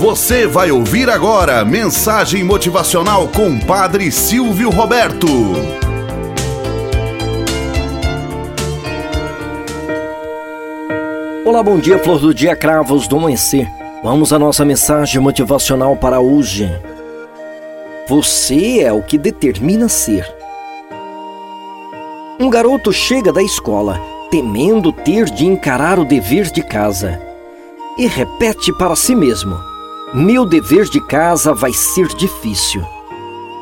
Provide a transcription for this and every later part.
Você vai ouvir agora mensagem motivacional com Padre Silvio Roberto. Olá, bom dia, flor do dia, cravos do amanhecer. Vamos à nossa mensagem motivacional para hoje. Você é o que determina ser. Um garoto chega da escola, temendo ter de encarar o dever de casa, e repete para si mesmo: meu dever de casa vai ser difícil.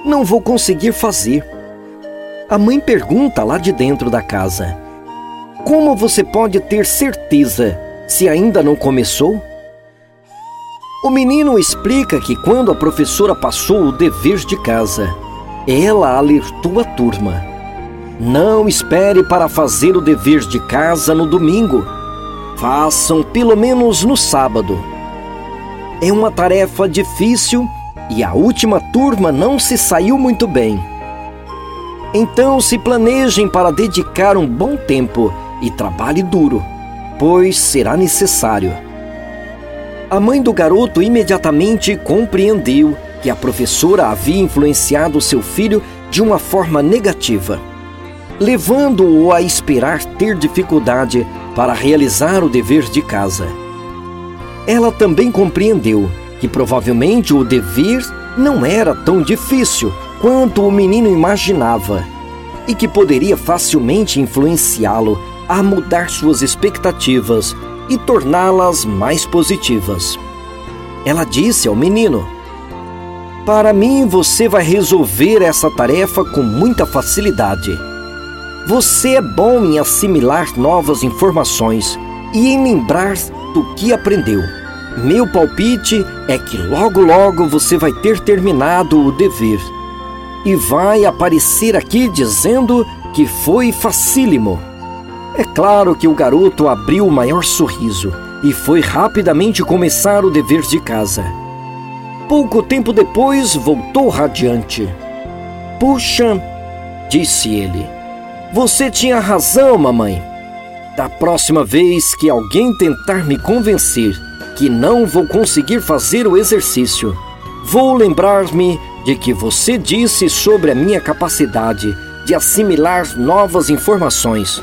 Não vou conseguir fazer. A mãe pergunta lá de dentro da casa: Como você pode ter certeza se ainda não começou? O menino explica que quando a professora passou o dever de casa, ela alertou a turma: Não espere para fazer o dever de casa no domingo. Façam pelo menos no sábado é uma tarefa difícil e a última turma não se saiu muito bem. Então se planejem para dedicar um bom tempo e trabalhe duro, pois será necessário. A mãe do garoto imediatamente compreendeu que a professora havia influenciado seu filho de uma forma negativa, levando-o a esperar ter dificuldade para realizar o dever de casa. Ela também compreendeu que provavelmente o dever não era tão difícil quanto o menino imaginava e que poderia facilmente influenciá-lo a mudar suas expectativas e torná-las mais positivas. Ela disse ao menino: Para mim, você vai resolver essa tarefa com muita facilidade. Você é bom em assimilar novas informações e em lembrar do que aprendeu. Meu palpite é que logo logo você vai ter terminado o dever e vai aparecer aqui dizendo que foi facílimo. É claro que o garoto abriu o maior sorriso e foi rapidamente começar o dever de casa. Pouco tempo depois voltou radiante. Puxa, disse ele, você tinha razão, mamãe. Da próxima vez que alguém tentar me convencer que não vou conseguir fazer o exercício, vou lembrar-me de que você disse sobre a minha capacidade de assimilar novas informações.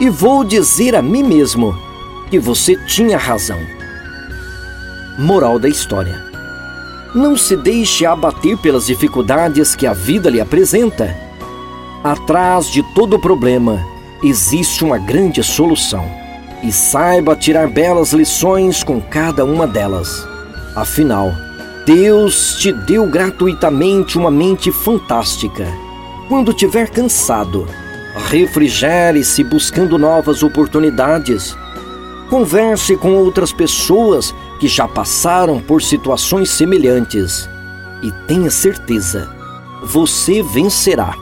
E vou dizer a mim mesmo que você tinha razão. Moral da história: Não se deixe abater pelas dificuldades que a vida lhe apresenta. Atrás de todo problema existe uma grande solução. E saiba tirar belas lições com cada uma delas. Afinal, Deus te deu gratuitamente uma mente fantástica. Quando tiver cansado, refrigere-se buscando novas oportunidades. Converse com outras pessoas que já passaram por situações semelhantes e tenha certeza, você vencerá.